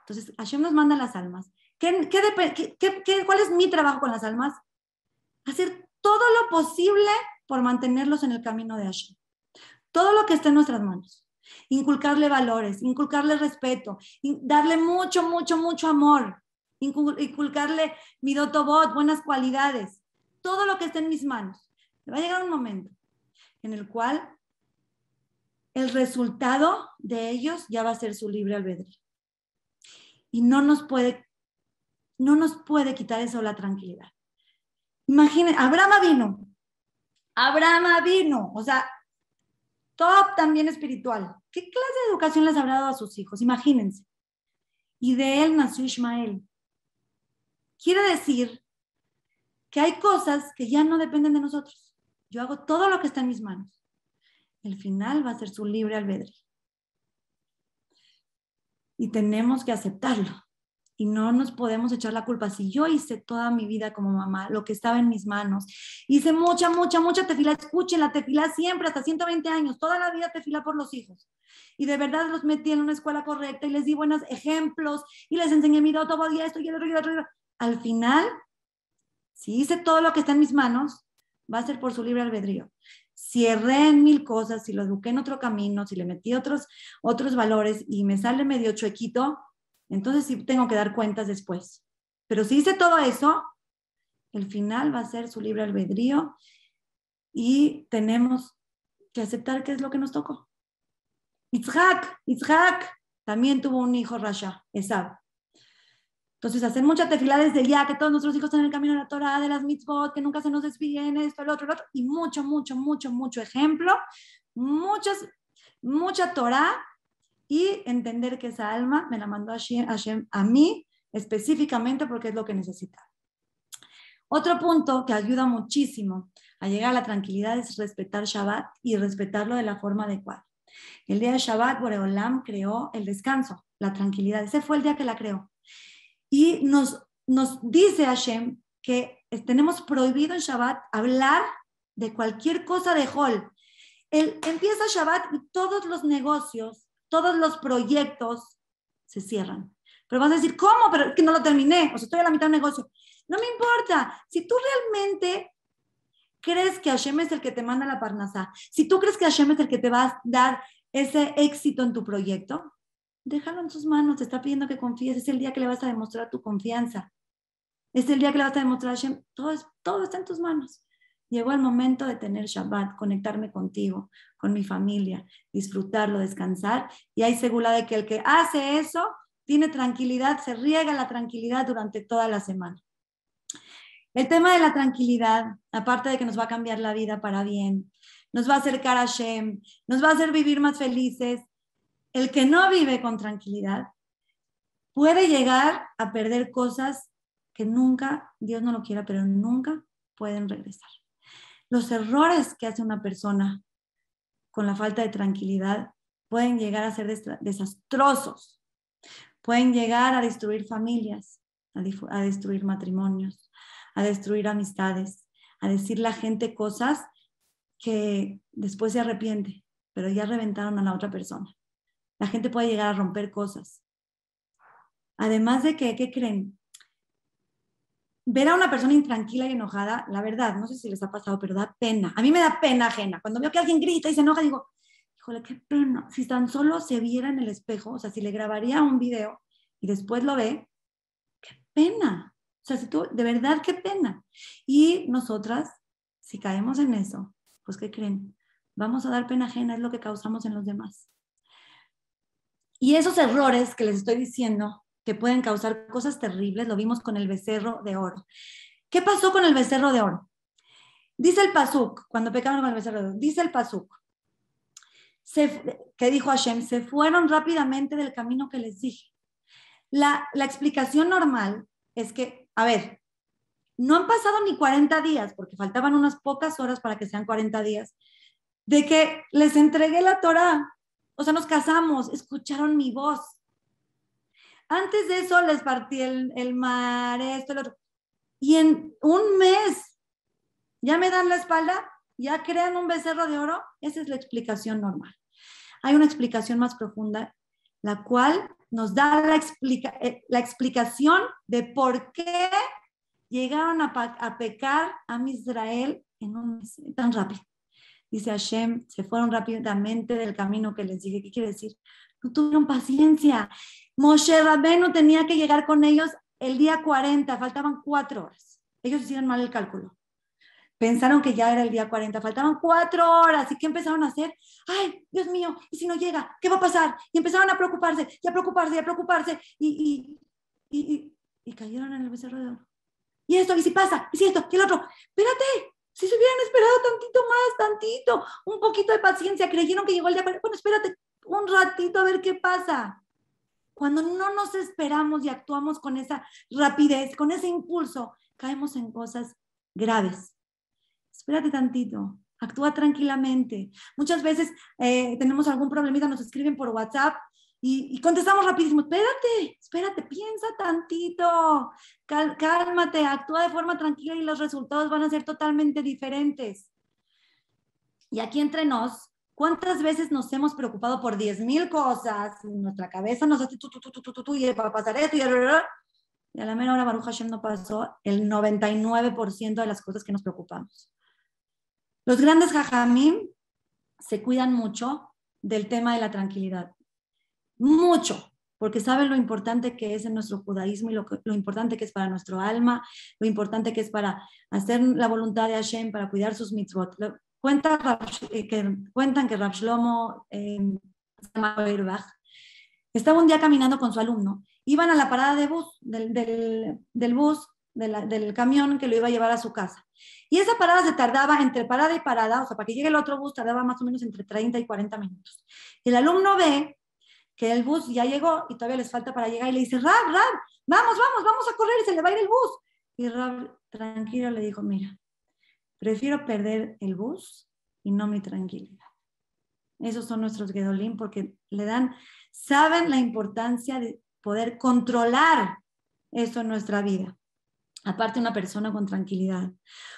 Entonces, Hashem nos manda las almas. ¿Qué, qué, cuál es mi trabajo con las almas? Hacer todo lo posible por mantenerlos en el camino de Hashem. Todo lo que esté en nuestras manos. Inculcarle valores, inculcarle respeto, darle mucho, mucho, mucho amor, inculcarle midotobot, buenas cualidades, todo lo que esté en mis manos. Va a llegar un momento en el cual el resultado de ellos ya va a ser su libre albedrío. Y no nos puede, no nos puede quitar eso la tranquilidad. Imaginen, Abraham vino, Abraham vino, o sea, top también espiritual. ¿Qué clase de educación les habrá dado a sus hijos? Imagínense. Y de él nació Ismael. quiere decir que hay cosas que ya no dependen de nosotros. Yo hago todo lo que está en mis manos. El final va a ser su libre albedrío. Y tenemos que aceptarlo y no nos podemos echar la culpa. Si yo hice toda mi vida como mamá, lo que estaba en mis manos, hice mucha, mucha, mucha tefila, escuchen la tefila siempre, hasta 120 años, toda la vida tefila por los hijos. Y de verdad los metí en una escuela correcta y les di buenos ejemplos y les enseñé, mira, todo día esto y el otro y otro. Al final, si hice todo lo que está en mis manos, va a ser por su libre albedrío. Si erré en mil cosas, si lo eduqué en otro camino, si le metí otros, otros valores y me sale medio chuequito, entonces sí tengo que dar cuentas después. Pero si hice todo eso, el final va a ser su libre albedrío y tenemos que aceptar qué es lo que nos tocó. Itzhak, Itzhak también tuvo un hijo Rasha, Esab. Entonces, hacer mucha tefilá desde ya, que todos nuestros hijos están en el camino de la Torah, de las mitzvot, que nunca se nos desvíen, esto, el otro, el otro, y mucho, mucho, mucho, mucho ejemplo, muchas, mucha Torah y entender que esa alma me la mandó Hashem, a mí específicamente porque es lo que necesitaba. Otro punto que ayuda muchísimo a llegar a la tranquilidad es respetar Shabbat y respetarlo de la forma adecuada. El día de Shabbat, Boreolam creó el descanso, la tranquilidad. Ese fue el día que la creó. Y nos, nos dice Hashem que tenemos prohibido en Shabbat hablar de cualquier cosa de Hol. El, empieza Shabbat y todos los negocios todos los proyectos se cierran. Pero vas a decir, ¿cómo? Pero que no lo terminé, o sea, estoy a la mitad del negocio. No me importa. Si tú realmente crees que Hashem es el que te manda la parnasa, si tú crees que Hashem es el que te va a dar ese éxito en tu proyecto, déjalo en tus manos, te está pidiendo que confíes, es el día que le vas a demostrar tu confianza. Es el día que le vas a demostrar a Hashem, todo, todo está en tus manos. Llegó el momento de tener Shabbat, conectarme contigo, con mi familia, disfrutarlo, descansar. Y hay segura de que el que hace eso tiene tranquilidad, se riega la tranquilidad durante toda la semana. El tema de la tranquilidad, aparte de que nos va a cambiar la vida para bien, nos va a acercar a Shem, nos va a hacer vivir más felices. El que no vive con tranquilidad puede llegar a perder cosas que nunca, Dios no lo quiera, pero nunca pueden regresar. Los errores que hace una persona con la falta de tranquilidad pueden llegar a ser desastrosos, pueden llegar a destruir familias, a, destruir matrimonios, a destruir amistades, a decirle a la gente cosas que después se arrepiente, pero ya reventaron a la otra persona. La gente puede llegar a romper cosas. Además de que, ¿qué creen? ver a una persona intranquila y enojada, la verdad, no sé si les ha pasado, pero da pena. A mí me da pena ajena. Cuando veo que alguien grita y se enoja, digo, híjole, qué pena. Si tan solo se viera en el espejo, o sea, si le grabaría un video y después lo ve, qué pena. O sea, si tú, de verdad, qué pena. Y nosotras, si caemos en eso, pues, ¿qué creen? Vamos a dar pena ajena, es lo que causamos en los demás. Y esos errores que les estoy diciendo, que pueden causar cosas terribles. Lo vimos con el becerro de oro. ¿Qué pasó con el becerro de oro? Dice el Pasuk, cuando pecaron con el becerro de oro, dice el Pasuk, que dijo Hashem, se fueron rápidamente del camino que les dije. La, la explicación normal es que, a ver, no han pasado ni 40 días, porque faltaban unas pocas horas para que sean 40 días, de que les entregué la Torah. O sea, nos casamos, escucharon mi voz, antes de eso les partí el, mar, esto, el otro. Y en un mes ya me dan la espalda, ya crean un becerro de oro. Esa es la explicación normal. Hay una explicación más profunda, la cual nos da la, eh, la explicación de por qué llegaron a, a pecar a Israel en un tan rápido. Dice Hashem, se fueron rápidamente del camino que les dije. ¿Qué quiere decir? No tuvieron paciencia. Moshe Rabenu tenía que llegar con ellos el día 40, faltaban cuatro horas. Ellos hicieron mal el cálculo. Pensaron que ya era el día 40, faltaban cuatro horas. ¿Y qué empezaron a hacer? Ay, Dios mío, ¿y si no llega? ¿Qué va a pasar? Y empezaron a preocuparse, y a preocuparse, y a preocuparse. Y, y, y, cayeron en el becerro de oro. Y esto, y si pasa, y si esto, y el otro. Espérate, si se hubieran esperado tantito más, tantito, un poquito de paciencia, creyeron que llegó el día 40. Bueno, espérate un ratito a ver qué pasa Cuando no nos esperamos y actuamos con esa rapidez, con ese impulso, caemos en cosas graves. Espérate tantito, actúa tranquilamente. Muchas veces eh, tenemos algún problemita, nos escriben por WhatsApp y, contestamos rapidísimo, espérate, espérate, piensa tantito, cálmate, actúa de forma tranquila y los resultados van a ser totalmente diferentes. Y aquí entre nos, ¿cuántas veces nos hemos preocupado por 10 mil cosas? En nuestra cabeza nos hace tu, tu, tu, tu, tu, y va a pasar esto y, y a la mera hora Baruch Hashem no pasó el 99% de las cosas que nos preocupamos. Los grandes jajamim se cuidan mucho del tema de la tranquilidad mucho, porque saben lo importante que es en nuestro judaísmo y lo, importante que es para nuestro alma, lo importante que es para hacer la voluntad de Hashem, para cuidar sus mitzvot. Cuenta, eh, que, cuentan que Rav Shlomo eh, estaba un día caminando con su alumno, iban a la parada de bus, del, del, bus, del camión que lo iba a llevar a su casa. Y esa parada se tardaba entre parada y parada, o sea, para que llegue el otro bus tardaba más o menos entre 30 y 40 minutos. El alumno ve que el bus ya llegó y todavía les falta para llegar y le dice, Rab, Rab, vamos, vamos, vamos a correr, se le va a ir el bus. Y Rab, tranquilo, le dijo, mira, prefiero perder el bus y no mi tranquilidad. Esos son nuestros Gedolim porque le dan, saben la importancia de poder controlar eso en nuestra vida. Aparte, una persona con tranquilidad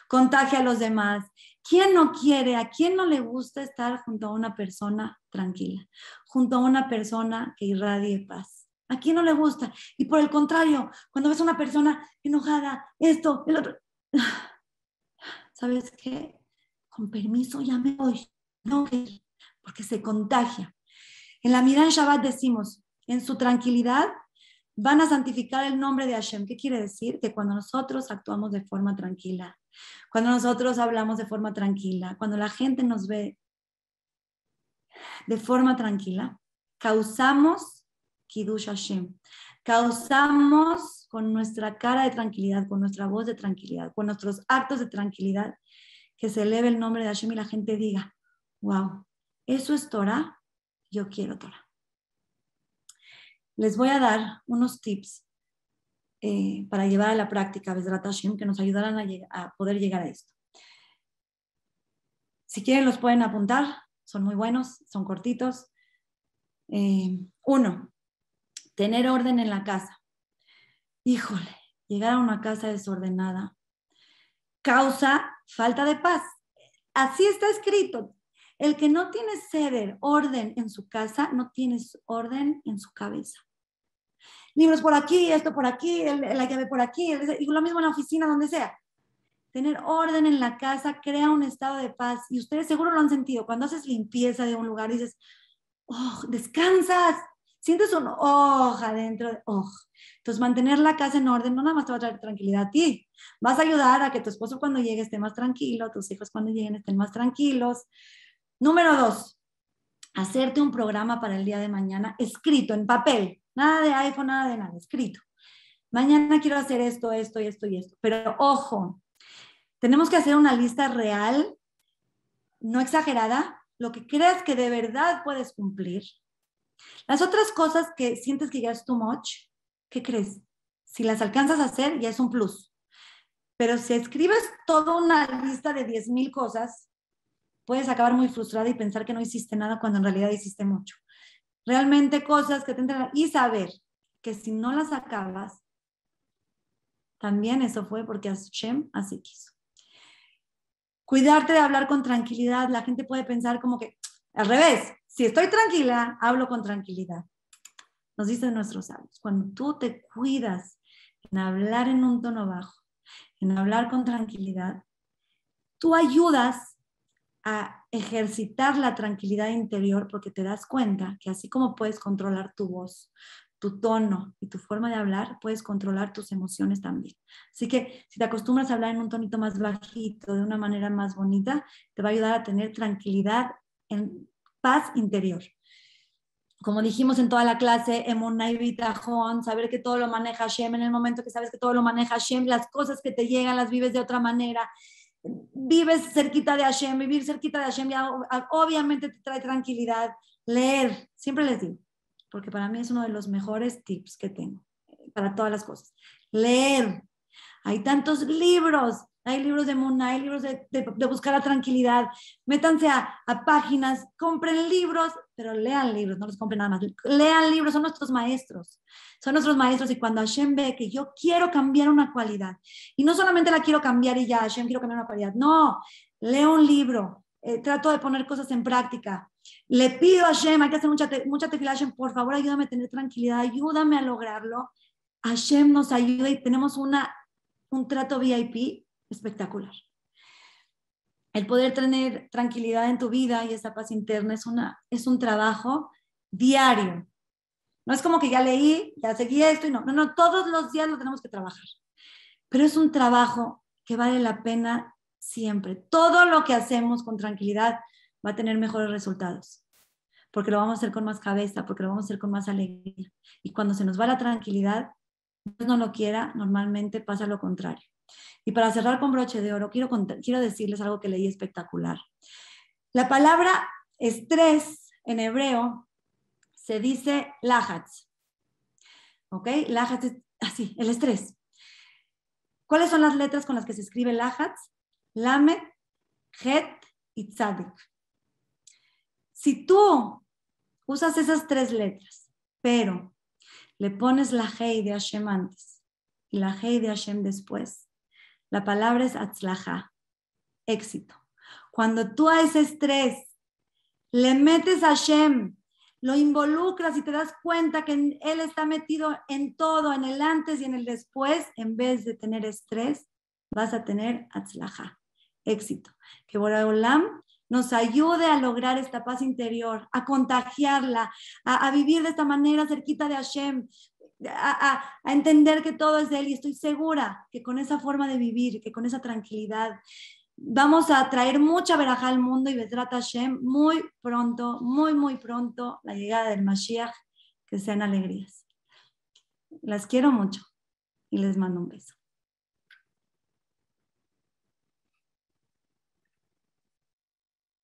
contagia a los demás ¿Quién no quiere, a quién no le gusta estar junto a una persona tranquila, junto a una persona que irradie paz? ¿A quién no le gusta? Y por el contrario, cuando ves a una persona enojada, esto, el otro, ¿sabes qué? Con permiso ya me voy, no, porque se contagia. En la Miran Shabbat decimos, en su tranquilidad van a santificar el nombre de Hashem. ¿Qué quiere decir? Que cuando nosotros actuamos de forma tranquila, cuando nosotros hablamos de forma tranquila, cuando la gente nos ve de forma tranquila, causamos Kiddush Hashem. Causamos con nuestra cara de tranquilidad, con nuestra voz de tranquilidad, con nuestros actos de tranquilidad, que se eleve el nombre de Hashem y la gente diga, wow, eso es Torah, yo quiero Torah. Les voy a dar unos tips eh, para llevar a la práctica que nos ayudarán a, poder llegar a esto. Si quieren, los pueden apuntar, son muy buenos, son cortitos. Eh, uno, tener orden en la casa. Híjole, llegar a una casa desordenada causa falta de paz. Así está escrito. El que no tiene ceder, orden en su casa, no tiene orden en su cabeza libros por aquí, esto por aquí, la llave por aquí, y lo mismo en la oficina, donde sea. Tener orden en la casa crea un estado de paz y ustedes seguro lo han sentido. Cuando haces limpieza de un lugar, dices, oh, descansas, sientes un oh adentro, oh. Entonces, mantener la casa en orden no nada más te va a traer tranquilidad a ti, vas a ayudar a que tu esposo cuando llegue esté más tranquilo, tus hijos cuando lleguen estén más tranquilos. Número dos, hacerte un programa para el día de mañana escrito en papel. Nada de iPhone, nada de nada, escrito. Mañana quiero hacer esto, esto y esto y esto. Pero ojo, tenemos que hacer una lista real, no exagerada, lo que creas que de verdad puedes cumplir. Las otras cosas que sientes que ya es too much, ¿qué crees? Si las alcanzas a hacer, ya es un plus. Pero si escribes toda una lista de 10.000 cosas, puedes acabar muy frustrada y pensar que no hiciste nada cuando en realidad hiciste mucho realmente cosas que te entregan y saber que si no las acabas, también eso fue porque Hashem así quiso. Cuidarte de hablar con tranquilidad. La gente puede pensar como que, al revés, si estoy tranquila, hablo con tranquilidad. Nos dicen nuestros sabios, cuando tú te cuidas en hablar en un tono bajo, en hablar con tranquilidad, tú ayudas a ejercitar la tranquilidad interior porque te das cuenta que así como puedes controlar tu voz, tu tono y tu forma de hablar, puedes controlar tus emociones también. Así que si te acostumbras a hablar en un tonito más bajito, de una manera más bonita, te va a ayudar a tener tranquilidad en paz interior. Como dijimos en toda la clase, saber que todo lo maneja Hashem, en el momento que sabes que todo lo maneja Hashem, las cosas que te llegan las vives de otra manera vives cerquita de Hashem, vivir cerquita de Hashem ya obviamente te trae tranquilidad. Leer, siempre les digo, porque para mí es uno de los mejores tips que tengo eh, para todas las cosas. Leer. Hay tantos libros, hay libros de Muna, hay libros de, buscar la tranquilidad. Métanse a, a, páginas, compren libros, pero lean libros, no los compren nada más. Lean libros, son nuestros maestros. Son nuestros maestros y cuando Hashem ve que yo quiero cambiar una cualidad, y no solamente la quiero cambiar y ya, Hashem quiero cambiar una cualidad, no, leo un libro, eh, trato de poner cosas en práctica. Le pido a Hashem, hay que hacer mucha, mucha tefila, Hashem, por favor ayúdame a tener tranquilidad, ayúdame a lograrlo. Hashem nos ayuda y tenemos una, un trato VIP espectacular. El poder tener tranquilidad en tu vida y esa paz interna es, una, es un trabajo diario. No es como que ya leí, ya seguí esto y no, no, no, todos los días lo tenemos que trabajar. Pero es un trabajo que vale la pena siempre. Todo lo que hacemos con tranquilidad va a tener mejores resultados, porque lo vamos a hacer con más cabeza, porque lo vamos a hacer con más alegría. Y cuando se nos va la tranquilidad, no lo quiera, normalmente pasa lo contrario. Y para cerrar con broche de oro, quiero, quiero decirles algo que leí espectacular. La palabra estrés en hebreo se dice lahatz. ¿Ok? Lahatz es así, el estrés. ¿Cuáles son las letras con las que se escribe lahatz? Lamed, Het y Tzadik. Si tú usas esas tres letras, pero le pones la Hei de Hashem antes y la Hei de Hashem después, la palabra es Atzlaha, éxito. Cuando tú a ese estrés le metes a Hashem, lo involucras y te das cuenta que Él está metido en todo, en el antes y en el después, en vez de tener estrés, vas a tener Atzlaha, éxito. Que Boraholam nos ayude a lograr esta paz interior, a contagiarla, a, a, vivir de esta manera cerquita de Hashem, a, entender que todo es de Él y estoy segura que con esa forma de vivir, que con esa tranquilidad, vamos a traer mucha veraja al mundo y Vedrat Hashem muy pronto, muy, muy pronto, la llegada del Mashiach, que sean alegrías. Las quiero mucho y les mando un beso.